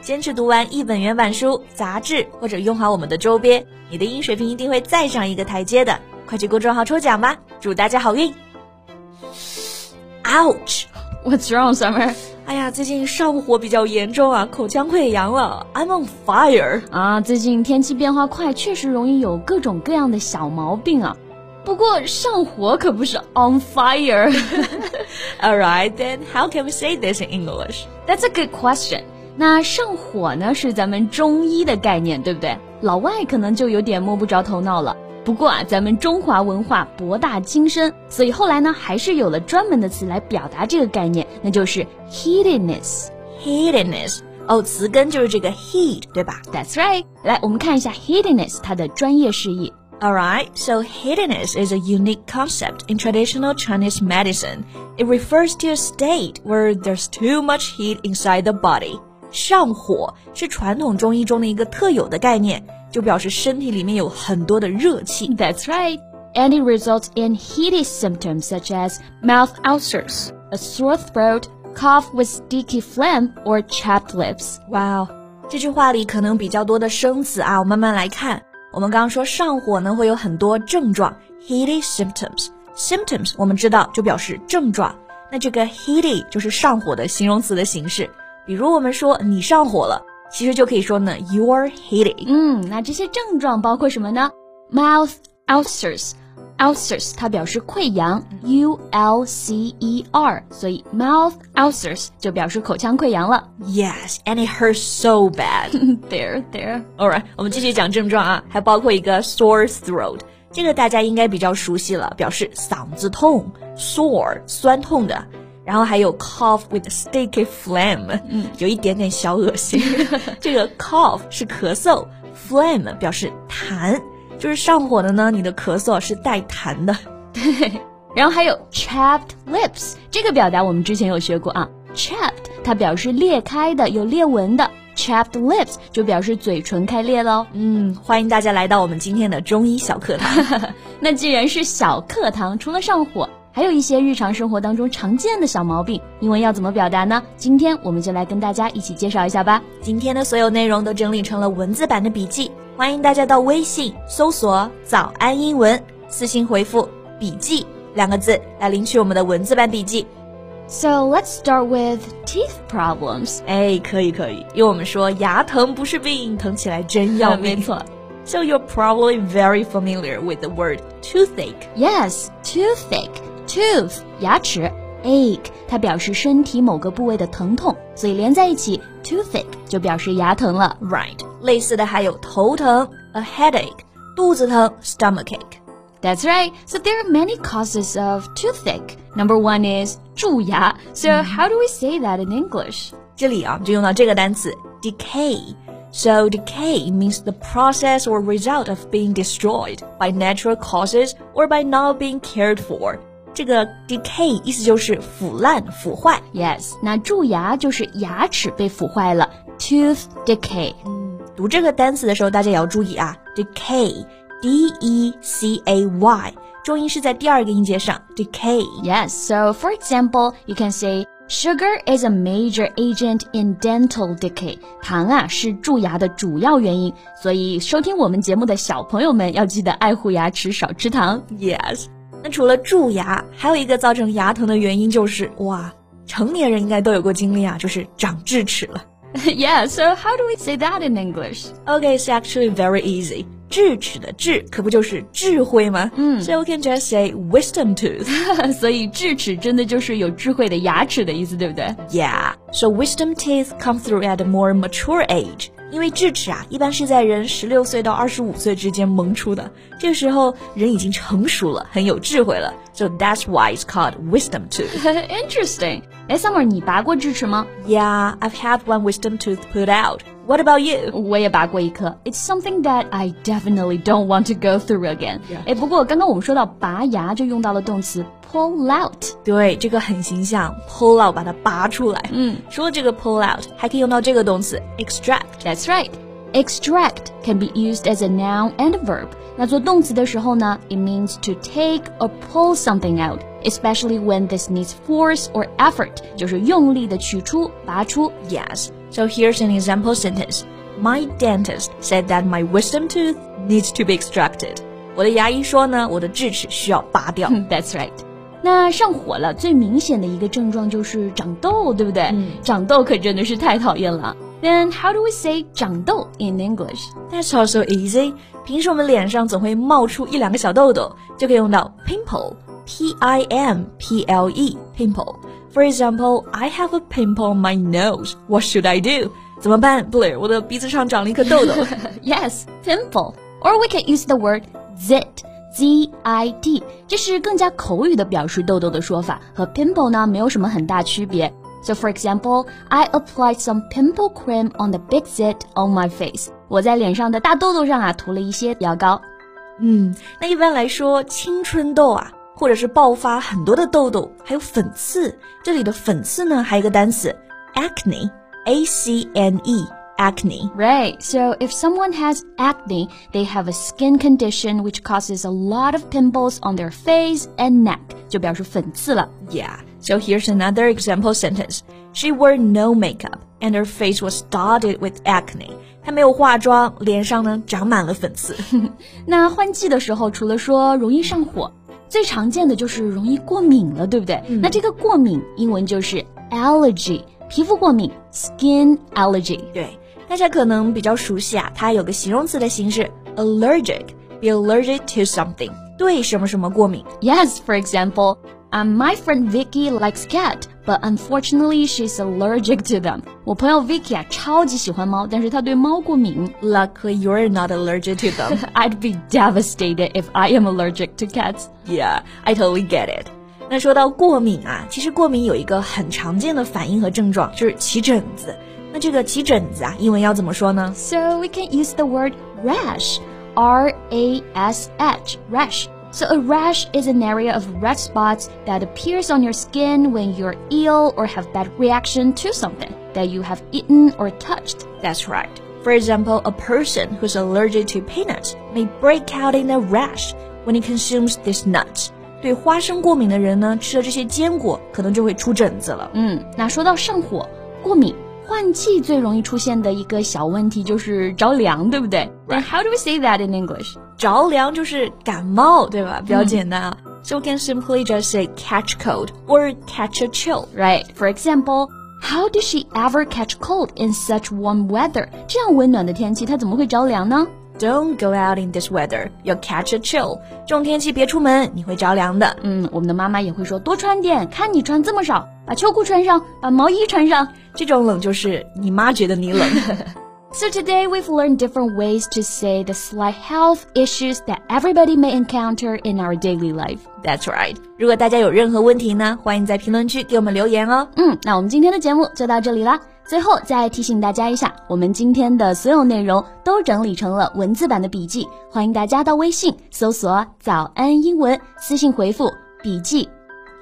坚持读完一本原版书、杂志，或者用好我们的周边，你的英语水平一定会再上一个台阶的。快去公众号抽奖吧，祝大家好运！Ouch! What's wrong, Summer? 哎呀，最近上火比较严重啊，口腔溃疡了。I'm on fire 啊！最近天气变化快，确实容易有各种各样的小毛病啊。不过上火可不是 on fire。All right, then how can we say this in English? That's a good question. 那上火呢，是咱们中医的概念，对不对？老外可能就有点摸不着头脑了。不过啊，咱们中华文化博大精深，所以后来呢，还是有了专门的词来表达这个概念，那就是 heatedness。heatedness，哦，词根就是这个 heat，对吧？That's right。来，我们看一下 heatedness 它的专业释义。Alright, so heatedness is a unique concept in traditional Chinese medicine. It refers to a state where there's too much heat inside the body. 上火是传统中医中的一个特有的概念。就表示身体里面有很多的热气。That's right. And it results in heated symptoms such as mouth ulcers, a sore throat, cough with sticky phlegm, or chapped lips. Wow，这句话里可能比较多的生词啊，我慢慢来看。我们刚刚说上火呢会有很多症状，heated symptoms，symptoms 我们知道就表示症状。那这个 heated 就是上火的形容词的形式。比如我们说你上火了。其实就可以说呢，you're heating。嗯，那这些症状包括什么呢？Mouth ulcers。ulcers 它表示溃疡，U L C E R，所以 mouth ulcers 就表示口腔溃疡了。Yes, and it hurts so bad. there, there. All right，我们继续讲症状啊，还包括一个 sore throat，这个大家应该比较熟悉了，表示嗓子痛，sore 酸痛的。然后还有 cough with sticky phlegm，嗯，有一点点小恶心。这个 cough 是咳嗽，phlegm 表示痰，就是上火的呢。你的咳嗽是带痰的。对，然后还有 chapped lips，这个表达我们之前有学过啊。chapped 它表示裂开的，有裂纹的。chapped lips 就表示嘴唇开裂喽。嗯，欢迎大家来到我们今天的中医小课堂。那既然是小课堂，除了上火。还有一些日常生活当中常见的小毛病，英文要怎么表达呢？今天我们就来跟大家一起介绍一下吧。今天的所有内容都整理成了文字版的笔记，欢迎大家到微信搜索“早安英文”，私信回复“笔记”两个字来领取我们的文字版笔记。So let's start with teeth problems。哎，可以可以，因为我们说牙疼不是病，疼起来真要命。没错。So you're probably very familiar with the word toothache. Yes, toothache. tooth 牙齿，ache 它表示身体某个部位的疼痛，所以连在一起，toothache 就表示牙疼了。Right，类似的还有头疼，a headache，肚子疼，stomachache。That's right. So there are many causes of toothache. Number one is 蛀牙. So how do we say that in English? 这里啊，就用到这个单词 decay. So decay means the process or result of being destroyed by natural causes or by not being cared for. 这个 decay 意思就是腐烂、腐坏。Yes，那蛀牙就是牙齿被腐坏了，tooth decay。嗯，读这个单词的时候，大家也要注意啊，decay，d e c a y，重音是在第二个音节上，decay。Yes，so for example, you can say. Sugar is a major agent in dental decay。糖啊是蛀牙的主要原因，所以收听我们节目的小朋友们要记得爱护牙齿，少吃糖。Yes。 那除了蛀牙，还有一个造成牙疼的原因就是哇，成年人应该都有过经历啊，就是长智齿了。yeah, so how do we say that in English? Okay, it's actually very easy. 智齿的智可不就是智慧吗？嗯，So we can just say wisdom tooth. 所以智齿真的就是有智慧的牙齿的意思，对不对？Yeah. So wisdom teeth come through at a more mature age. 因为智齿啊，一般是在人十六岁到二十五岁之间萌出的，这个时候人已经成熟了，很有智慧了。So that's why it's called wisdom tooth. Interesting. 哎，Summer，你拔过智齿吗？Yeah, I've had one wisdom tooth put out. What about you? 我也拔过一颗。It's something that I definitely don't want to go through again. 哎，不过刚刚我们说到拔牙，就用到了动词 pull out。对，这个很形象，pull out 把它拔出来。嗯，除了这个 pull out，还可以用到这个动词 extract。That's right. Extract can be used as a noun and a verb. 那做动词的时候呢，it means to take or pull something out especially when this needs force or effort，就是用力的取出、拔出。Yes. So here's an example sentence. My dentist said that my wisdom tooth needs to be extracted. 我的牙医说呢，我的智齿需要拔掉。That's right. 那上火了，最明显的一个症状就是长痘，对不对？嗯，长痘可真的是太讨厌了。Then how do we say 长痘 in English? That's also easy. 平时我们脸上总会冒出一两个小痘痘，就可以用到 pimple。P I M P L E pimple. For example, I have a pimple on my nose. What should I do? 怎么办，Blair？我的鼻子上长了一颗痘痘。yes, pimple. Or we can use the word zit. Z I T，这是更加口语的表示痘痘的说法，和 pimple 呢没有什么很大区别。So for example, I applied some pimple cream on the big zit on my face. 我在脸上的大痘痘上啊涂了一些药膏。嗯，那一般来说，青春痘啊 或者是爆发很多的痘痘，还有粉刺。这里的粉刺呢，还有一个单词 acne，a c n e。acne. Right. So if someone has acne, they have a skin condition which causes a lot of pimples on their face and neck. 就表示粉刺了。Yeah. So here's another example sentence. She wore no makeup and her face was dotted with acne. 她没有化妆，脸上呢长满了粉刺。那换季的时候，除了说容易上火， 最常见的就是容易过敏了，对不对？嗯、那这个过敏英文就是 allergy，皮肤过敏 skin allergy。对，大家可能比较熟悉啊，它有个形容词的形式 allergic，be allergic to something，对什么什么过敏。Yes, for example. Um, my friend Vicky likes cat, but unfortunately she's allergic to them. 我朋友 Vicky 啊，超级喜欢猫，但是她对猫过敏。Luckily, you're not allergic to them. I'd be devastated if I am allergic to cats. Yeah, I totally get it. 那说到过敏啊，其实过敏有一个很常见的反应和症状，就是起疹子。那这个起疹子啊，英文要怎么说呢？So we can use the word rash, R A S H, rash. So a rash is an area of red spots that appears on your skin when you're ill or have bad reaction to something that you have eaten or touched. That's right. For example, a person who's allergic to peanuts may break out in a rash when he consumes these nuts. 对花生过敏的人呢，吃了这些坚果可能就会出疹子了。嗯，那说到上火、过敏。 换季最容易出现的一个小问题就是着凉，对不对？Then how do we say that in English？着凉就是感冒，对吧？比较简单啊。So we can simply just say catch cold or catch a chill, right? For example, how did she ever catch cold in such warm weather? 这样温暖的天气，她怎么会着凉呢？Don't go out in this weather. You'll catch a chill. 这种天气别出门，你会着凉的。嗯，我们的妈妈也会说多穿点，看你穿这么少， 把秋裤穿上，把毛衣穿上。这种冷就是你妈觉得你冷。So today we've learned different ways to say the slight health issues that everybody may encounter in our daily life. That's right. 如果大家有任何问题呢，欢迎在评论区给我们留言哦。嗯，那我们今天的节目就到这里啦。最后再提醒大家一下，我们今天的所有内容都整理成了文字版的笔记，欢迎大家到微信搜索“早安英文”，私信回复“笔记”